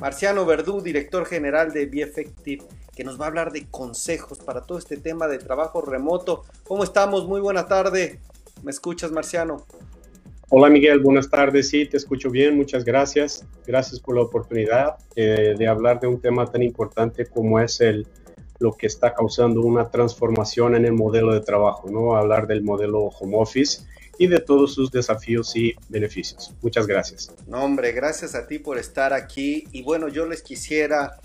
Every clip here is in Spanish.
Marciano Verdú, director general de Effective, que nos va a hablar de consejos para todo este tema de trabajo remoto. ¿Cómo estamos? Muy buena tarde. ¿Me escuchas, Marciano? Hola Miguel, buenas tardes. Sí, te escucho bien, muchas gracias. Gracias por la oportunidad eh, de hablar de un tema tan importante como es el, lo que está causando una transformación en el modelo de trabajo, ¿no? Hablar del modelo home office y de todos sus desafíos y beneficios. Muchas gracias. No, hombre, gracias a ti por estar aquí. Y bueno, yo les quisiera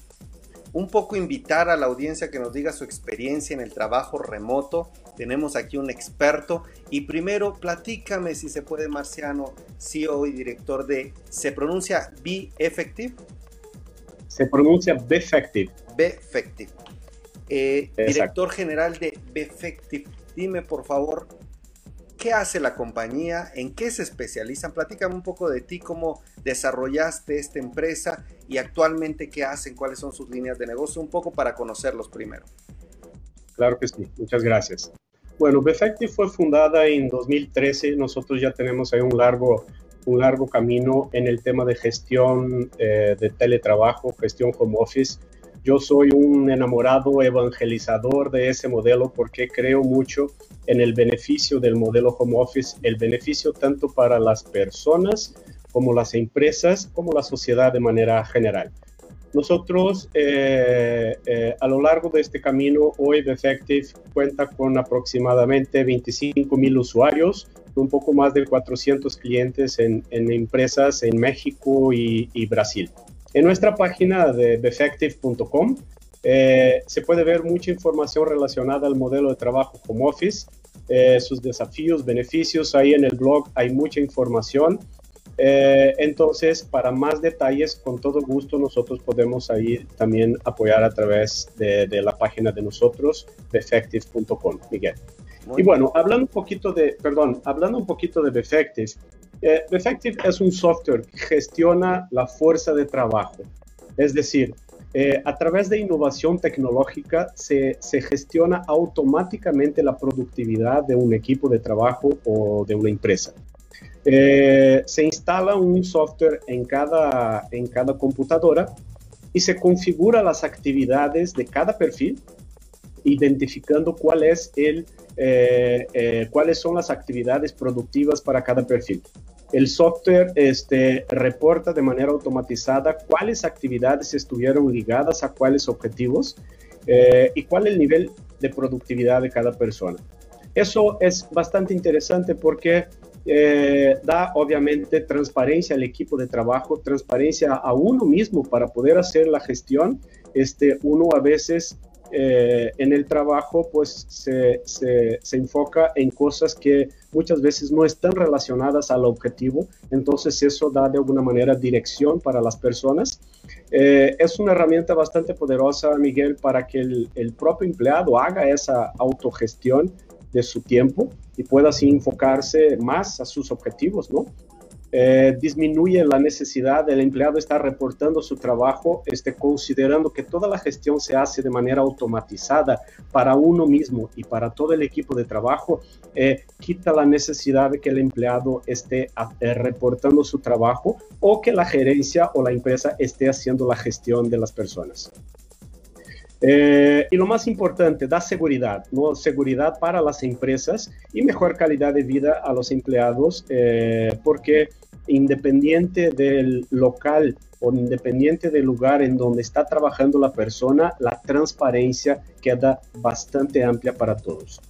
un poco invitar a la audiencia que nos diga su experiencia en el trabajo remoto. Tenemos aquí un experto. Y primero, platícame si se puede, Marciano, CEO y director de. ¿Se pronuncia Be Effective? Se pronuncia Be Effective. Be Effective. Eh, director general de Be Effective. Dime, por favor, ¿Qué hace la compañía? ¿En qué se especializan? Platícame un poco de ti, cómo desarrollaste esta empresa y actualmente qué hacen, cuáles son sus líneas de negocio, un poco para conocerlos primero. Claro que sí, muchas gracias. Bueno, Befective fue fundada en 2013. Nosotros ya tenemos ahí un largo, un largo camino en el tema de gestión eh, de teletrabajo, gestión home office. Yo soy un enamorado evangelizador de ese modelo porque creo mucho en el beneficio del modelo home office, el beneficio tanto para las personas como las empresas, como la sociedad de manera general. Nosotros, eh, eh, a lo largo de este camino, hoy Effective cuenta con aproximadamente 25 mil usuarios, un poco más de 400 clientes en, empresas en México y Brasil. En nuestra página de Befective.com eh, se puede ver mucha información relacionada al modelo de trabajo home office, eh, sus desafíos, beneficios. Ahí en el blog hay mucha información. Eh, entonces, para más detalles, con todo gusto, nosotros podemos ahí también apoyar a través de, la página de nosotros, Befective.com, Miguel. y bueno, hablando un poquito de, perdón, hablando un poquito de Befective, eh, Effective es un software que gestiona la fuerza de trabajo. Es decir, eh, a través de innovación tecnológica se, gestiona automáticamente la productividad de un equipo de trabajo o de una empresa. Eh, se instala un software en cada, en cada computadora y se configura las actividades de cada perfil, identificando cuáles son las actividades productivas para cada perfil el software este, reporta de manera automatizada cuáles actividades estuvieron ligadas a cuáles objetivos eh, y cuál es el nivel de productividad de cada persona. Eso es bastante interesante porque eh, da obviamente transparencia al equipo de trabajo, transparencia a uno mismo para poder hacer la gestión. Este, uno a veces eh, en el trabajo pues se, se, enfoca en cosas que muchas veces no están relacionadas al objetivo, entonces eso da de alguna manera dirección para las personas. Eh, es una herramienta bastante poderosa, Miguel, para que el, el propio empleado haga esa autogestión de su tiempo y pueda así enfocarse más a sus objetivos, ¿no? Eh, disminuye la necesidad del empleado estar reportando su trabajo, este, considerando que toda la gestión se hace de manera automatizada para uno mismo y para todo el equipo de trabajo, eh, quita la necesidad de que el empleado esté eh, reportando su trabajo o que la gerencia o la empresa esté haciendo la gestión de las personas. Y lo más importante, da seguridad, ¿no? seguridad para las empresas y mejor calidad de vida a los empleados, porque independiente del local o independiente del lugar en donde está trabajando la persona, la transparencia queda bastante amplia para todos.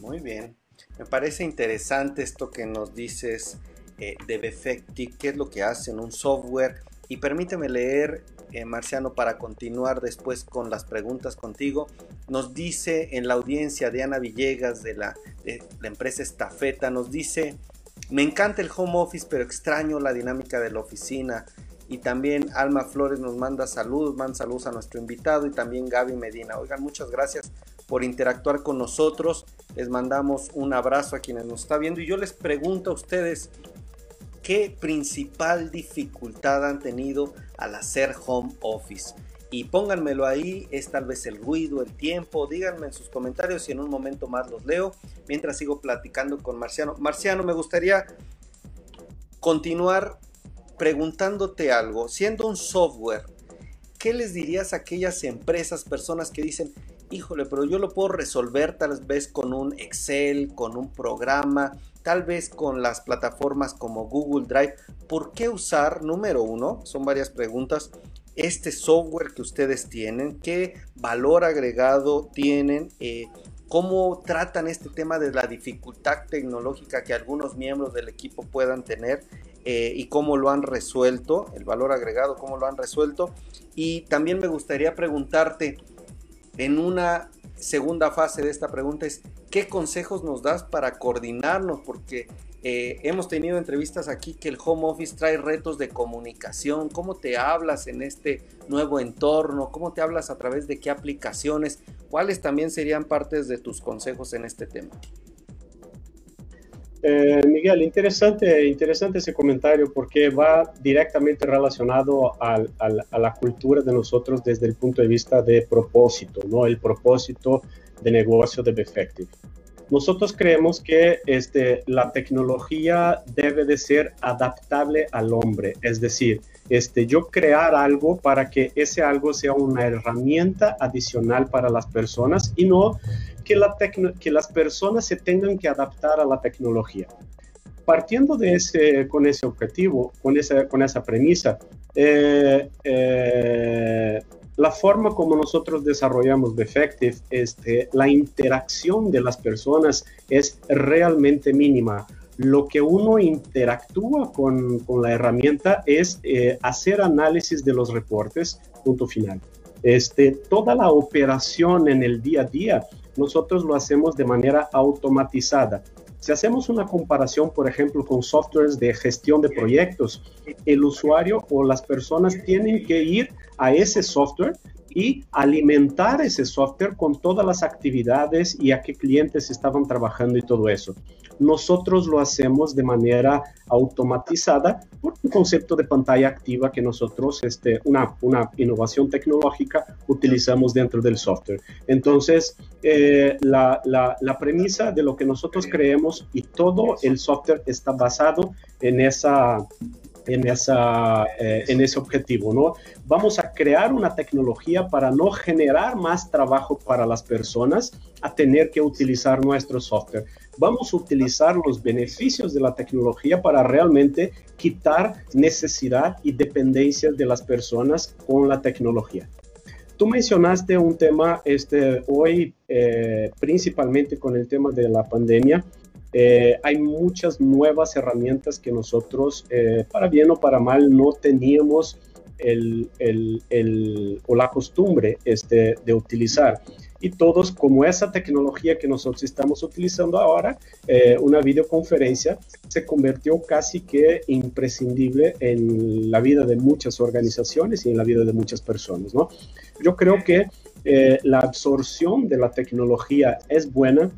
Muy bien. Me parece interesante esto que nos dices eh, de Befecti, qué es lo que hacen, un software. Y permíteme leer, eh, Marciano, para continuar después con las preguntas contigo. Nos dice en la audiencia Diana Villegas de la, de la empresa Estafeta, nos dice me encanta el home office, pero extraño la dinámica de la oficina. Y también Alma Flores nos manda saludos, manda saludos a nuestro invitado y también Gaby Medina. Oigan, muchas gracias por interactuar con nosotros. Les mandamos un abrazo a quienes nos están viendo y yo les pregunto a ustedes, ¿qué principal dificultad han tenido al hacer home office? y pónganmelo ahí, es tal vez el ruido, el tiempo, díganme en sus comentarios y en un momento más los leo mientras sigo platicando con Marciano. Marciano, me gustaría continuar preguntándote algo, siendo un software, ¿qué les dirías a aquellas empresas, personas que dicen, híjole, pero yo lo puedo resolver tal vez con un Excel, con un programa, tal vez con las plataformas como Google Drive? ¿Por qué usar, número uno, son varias preguntas, este software que ustedes tienen? ¿Qué valor agregado tienen? Eh, cómo tratan este tema de la dificultad tecnológica que algunos miembros del equipo puedan tener eh, y cómo lo han resuelto, el valor agregado, cómo lo han resuelto. Y también me gustaría preguntarte, en una segunda fase de esta pregunta es, ¿qué consejos nos das para coordinarnos? Porque eh, hemos tenido entrevistas aquí que el home office trae retos de comunicación, cómo te hablas en este nuevo entorno, cómo te hablas a través de qué aplicaciones, cuáles también serían partes de tus consejos en este tema. Eh, Miguel, interesante, interesante ese comentario porque va directamente relacionado a la cultura de nosotros desde el punto de vista de propósito, ¿no? El propósito de negocio de Befective. Nosotros creemos que este, la tecnología debe de ser adaptable al hombre, es decir, este, yo crear algo para que ese algo sea una herramienta adicional para las personas y no que, la que las personas se tengan que adaptar a la tecnología. Partiendo de ese, con ese objetivo, con esa, con esa premisa, eh, eh, la forma como nosotros desarrollamos Defective, este, la interacción de las personas es realmente mínima. Lo que uno interactúa con, con la herramienta es eh, hacer análisis de los reportes, punto final. Este, toda la operación en el día a día, nosotros lo hacemos de manera automatizada. Si hacemos una comparación, por ejemplo, con softwares de gestión de proyectos, el usuario o las personas tienen que ir a ese software y alimentar ese software con todas las actividades y a qué clientes estaban trabajando y todo eso. Nosotros lo hacemos de manera automatizada por un concepto de pantalla activa que nosotros, este, una, una innovación tecnológica, utilizamos dentro del software. Entonces, eh, la, la, la premisa de lo que nosotros creemos y todo el software está basado en esa en, esa, eh, en ese objetivo, ¿no? Vamos a crear una tecnología para no generar más trabajo para las personas a tener que utilizar nuestro software. Vamos a utilizar los beneficios de la tecnología para realmente quitar necesidad y dependencia de las personas con la tecnología. Tú mencionaste un tema este, hoy, eh, principalmente con el tema de la pandemia, eh, hay muchas nuevas herramientas que nosotros, eh, para bien o para mal, no teníamos el, el, o la costumbre este, de utilizar. Y todos, como esa tecnología que nosotros estamos utilizando ahora, eh, una videoconferencia, se convirtió casi que imprescindible en la vida de muchas organizaciones y en la vida de muchas personas. ¿no? Yo creo que la absorción de la tecnología es buena,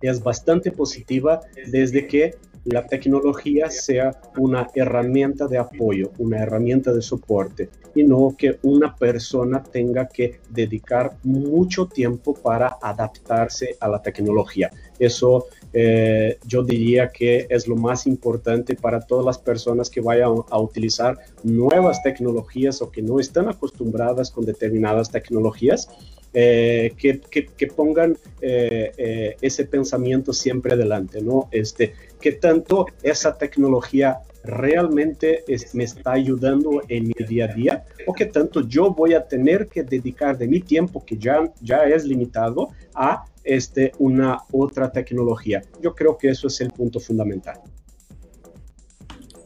es bastante positiva desde que la tecnología sea una herramienta de apoyo, una herramienta de soporte y no que una persona tenga que dedicar mucho tiempo para adaptarse a la tecnología. Eso eh, yo diría que es lo más importante para todas las personas que vayan a utilizar nuevas tecnologías o que no están acostumbradas con determinadas tecnologías eh, que, que, pongan eh, eh, ese pensamiento siempre adelante, ¿no? Este, que tanto esa tecnología realmente me está ayudando en mi día a día o que tanto yo voy a tener que dedicar de mi tiempo, que ya, ya es limitado, a este, una otra tecnología. Yo creo que eso es el punto fundamental.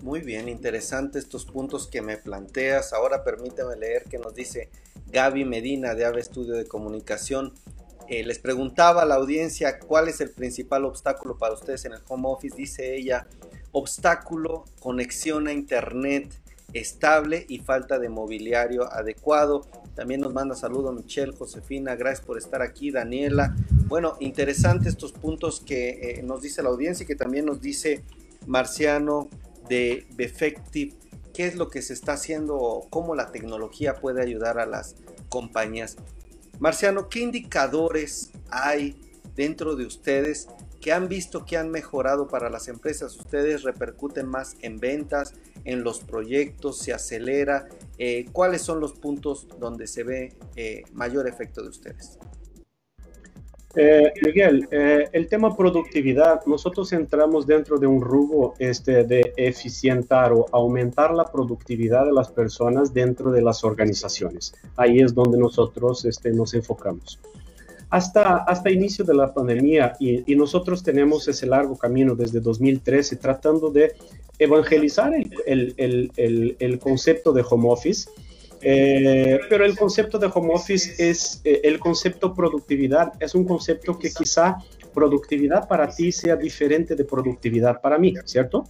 Muy bien, interesante estos puntos que me planteas. Ahora permíteme leer que nos dice Gaby Medina de Ave Estudio de Comunicación. Eh, les preguntaba a la audiencia cuál es el principal obstáculo para ustedes en el home office. Dice ella, obstáculo, conexión a internet estable y falta de mobiliario adecuado. También nos manda saludo Michelle, Josefina, gracias por estar aquí, Daniela. Bueno, interesante estos puntos que eh, nos dice la audiencia y que también nos dice Marciano de Befective qué es lo que se está haciendo cómo la tecnología puede ayudar a las compañías. Marciano, ¿qué indicadores hay dentro de ustedes que han visto que han mejorado para las empresas? ¿Ustedes repercuten más en ventas, en los proyectos? ¿Se acelera? Eh, ¿Cuáles son los puntos donde se ve eh, mayor efecto de ustedes? Eh, Miguel, el tema productividad, nosotros entramos dentro de un rubro este, de eficientar o aumentar la productividad de las personas dentro de las organizaciones. Ahí es donde nosotros este, nos enfocamos hasta, hasta inicio de la pandemia y, nosotros tenemos ese largo camino desde 2013 tratando de evangelizar el, el, el, el concepto de home office. Eh, pero el concepto de home office es eh, el concepto productividad, es un concepto que quizá productividad para ti sea diferente de productividad para mí, ¿cierto?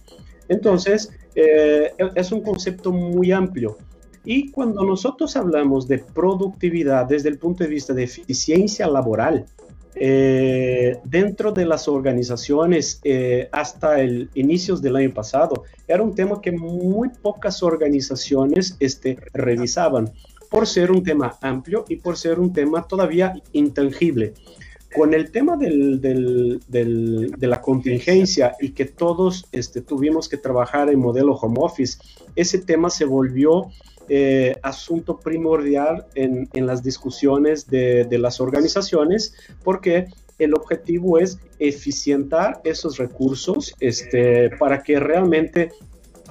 Entonces, eh, es un concepto muy amplio. Y cuando nosotros hablamos de productividad desde el punto de vista de eficiencia laboral, eh, dentro de las organizaciones eh, hasta el inicios del año pasado, era un tema que muy pocas organizaciones este, revisaban por ser un tema amplio y por ser un tema todavía intangible. Con el tema de la contingencia y que todos este, tuvimos que trabajar en modelo home office, ese tema se volvió eh, asunto primordial en, las discusiones de, las organizaciones porque el objetivo es eficientar esos recursos este, para que realmente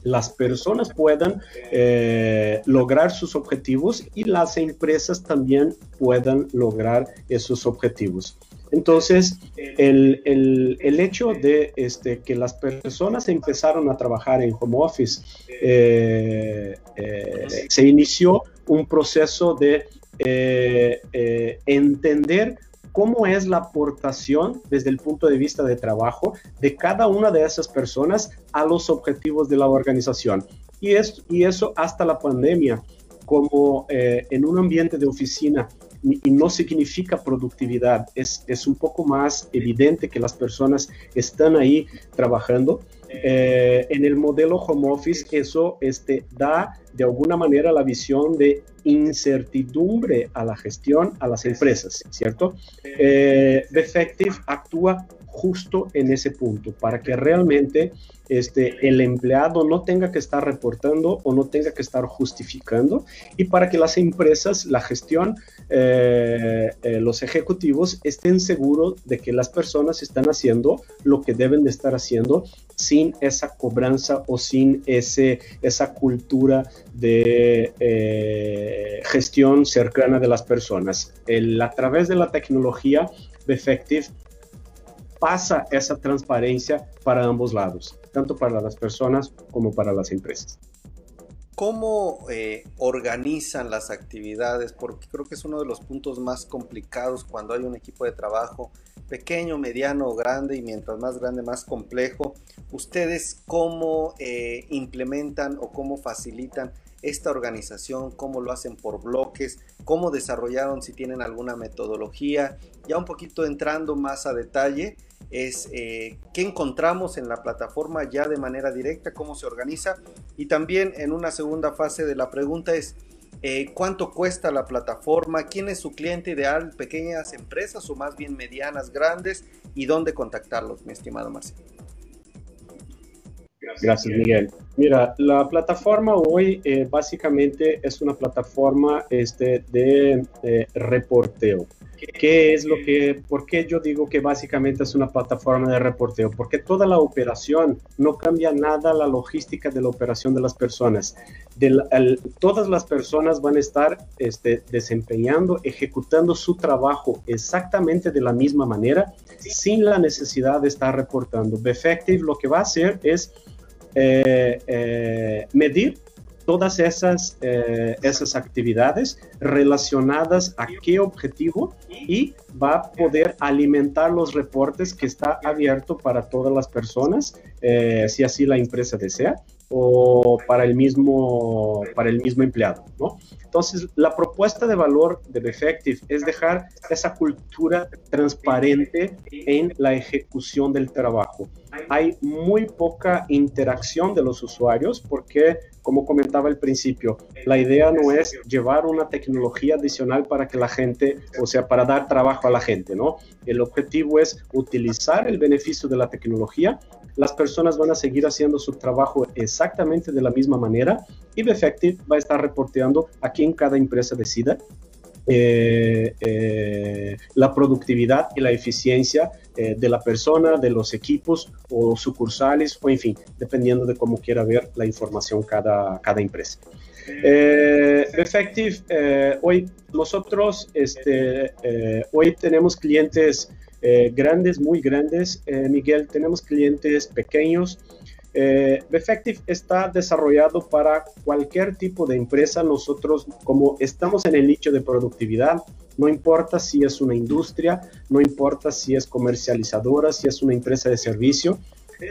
las personas puedan eh, lograr sus objetivos y las empresas también puedan lograr esos objetivos. Entonces, el, hecho de este, que las personas empezaron a trabajar en home office, eh, eh, se inició un proceso de eh, entender cómo es la aportación desde el punto de vista de trabajo de cada una de esas personas a los objetivos de la organización. Y, y eso hasta la pandemia, como en un ambiente de oficina y no significa productividad. Es, es un poco más evidente que las personas están ahí trabajando. Eh, en el modelo home office eso este, da de alguna manera la visión de incertidumbre a la gestión, a las empresas, ¿cierto? Eh, Defective actúa justo en ese punto, para que realmente este, el empleado no tenga que estar reportando o no tenga que estar justificando y para que las empresas, la gestión, eh, eh, los ejecutivos estén seguros de que las personas están haciendo lo que deben de estar haciendo sin esa cobranza o sin ese, esa cultura de eh, gestión cercana de las personas. a través de la tecnología, Effective pasa esa transparencia para ambos lados, tanto para las personas como para las empresas. ¿Cómo eh, organizan las actividades? Porque creo que es uno de los puntos más complicados cuando hay un equipo de trabajo pequeño, mediano o grande y mientras más grande, más complejo. ¿Ustedes cómo eh, implementan o cómo facilitan esta organización? ¿Cómo lo hacen por bloques? ¿Cómo desarrollaron si tienen alguna metodología? Ya un poquito entrando más a detalle, es eh, qué encontramos en la plataforma ya de manera directa, cómo se organiza. Y también en una segunda fase de la pregunta es eh, cuánto cuesta la plataforma, quién es su cliente ideal, pequeñas empresas o más bien medianas, grandes y dónde contactarlos, mi estimado Marcelo. Gracias, Miguel. Mira, la plataforma hoy eh, básicamente es una plataforma este, de reporteo. ¿Qué es lo que, por qué yo digo que básicamente es una plataforma de reporteo? Porque toda la operación no cambia nada la logística de la operación de las personas. todas las personas van a estar este, desempeñando, ejecutando su trabajo exactamente de la misma manera, sin la necesidad de estar reportando. Beffective lo que va a hacer es eh, eh, medir todas esas, eh, esas actividades relacionadas a qué objetivo y va a poder alimentar los reportes que está abierto para todas las personas, eh, si así la empresa desea o para el mismo, para el mismo empleado, ¿no? Entonces, la propuesta de valor de Effective es dejar esa cultura transparente en la ejecución del trabajo. Hay muy poca interacción de los usuarios porque como comentaba al principio, la idea no es llevar una tecnología adicional para que la gente, o sea, para dar trabajo a la gente, ¿no? El objetivo es utilizar el beneficio de la tecnología. Las personas van a seguir haciendo su trabajo exactamente de la misma manera y Befective va a estar reporteando a quien cada empresa decida eh, eh, la productividad y la eficiencia eh, de la persona, de los equipos o sucursales, o en fin, dependiendo de cómo quiera ver la información cada, cada empresa. Effective, hoy nosotros, este, hoy tenemos clientes grandes, muy grandes, Miguel, tenemos clientes pequeños, eh, Befective está desarrollado para cualquier tipo de empresa. Nosotros, como estamos en el nicho de productividad, no importa si es una industria, no importa si es comercializadora, si es una empresa de servicio,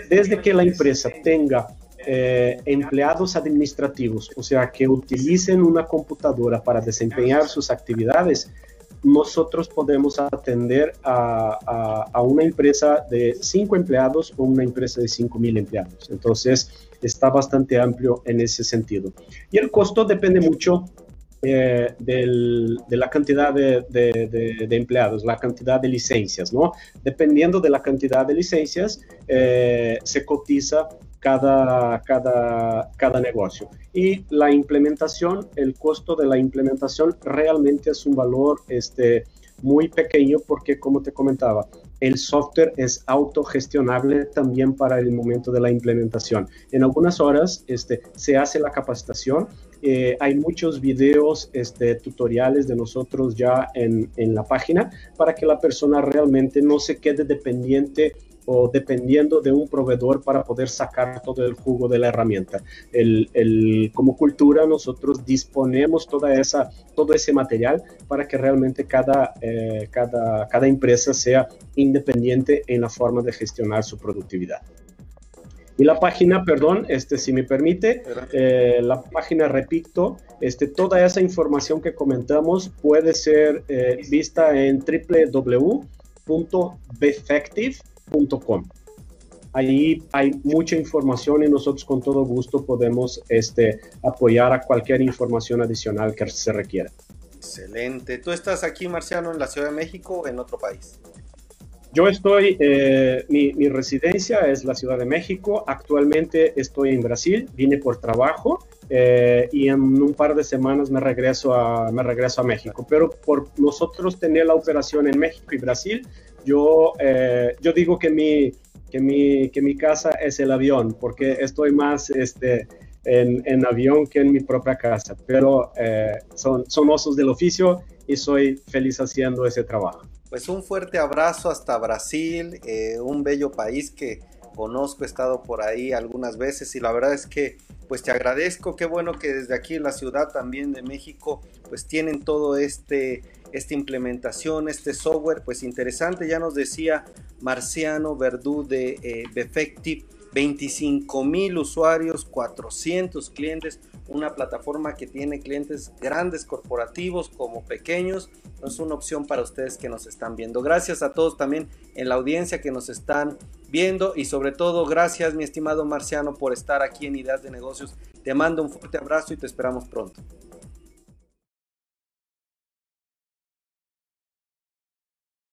desde que la empresa tenga eh, empleados administrativos, o sea, que utilicen una computadora para desempeñar sus actividades, nosotros podemos atender a, una empresa de cinco empleados o una empresa de cinco mil empleados. Entonces, está bastante amplio en ese sentido. Y el costo depende mucho eh, de la cantidad de, empleados, la cantidad de licencias, ¿no? Dependiendo de la cantidad de licencias, eh, se cotiza cada, cada, cada negocio. Y la implementación, el costo de la implementación realmente es un valor este, muy pequeño porque, como te comentaba, el software es autogestionable también para el momento de la implementación. En algunas horas este, se hace la capacitación. Eh, hay muchos videos, este, tutoriales de nosotros ya en, en la página para que la persona realmente no se quede dependiente o dependiendo de un proveedor para poder sacar todo el jugo de la herramienta. El, como cultura nosotros disponemos toda esa, todo ese material para que realmente cada, eh, cada, cada empresa sea independiente en la forma de gestionar su productividad. Y la página, perdón, este, si me permite, eh, la página, repito, este, toda esa información que comentamos puede ser eh, vista en www.beffective.com Ahí hay mucha información y nosotros con todo gusto podemos este, apoyar a cualquier información adicional que se requiera. Excelente. ¿Tú estás aquí, Marciano, en la Ciudad de México o en otro país? Yo estoy, eh, mi, residencia es la Ciudad de México. Actualmente estoy en Brasil, vine por trabajo eh, y en un par de semanas me regreso, a, me regreso a México. Pero por nosotros tener la operación en México y Brasil, yo, eh, yo digo que mi, que, mi, que mi casa es el avión, porque estoy más este, en, en avión que en mi propia casa, pero eh, son, son osos del oficio y soy feliz haciendo ese trabajo. Pues un fuerte abrazo hasta Brasil, eh, un bello país que conozco, he estado por ahí algunas veces y la verdad es que pues te agradezco, qué bueno que desde aquí en la ciudad también de México pues tienen todo este esta implementación, este software, pues interesante, ya nos decía Marciano Verdú de eh, 25 mil usuarios, 400 clientes, una plataforma que tiene clientes grandes corporativos como pequeños, es una opción para ustedes que nos están viendo. Gracias a todos también en la audiencia que nos están viendo y sobre todo gracias mi estimado Marciano por estar aquí en Ideas de Negocios. Te mando un fuerte abrazo y te esperamos pronto.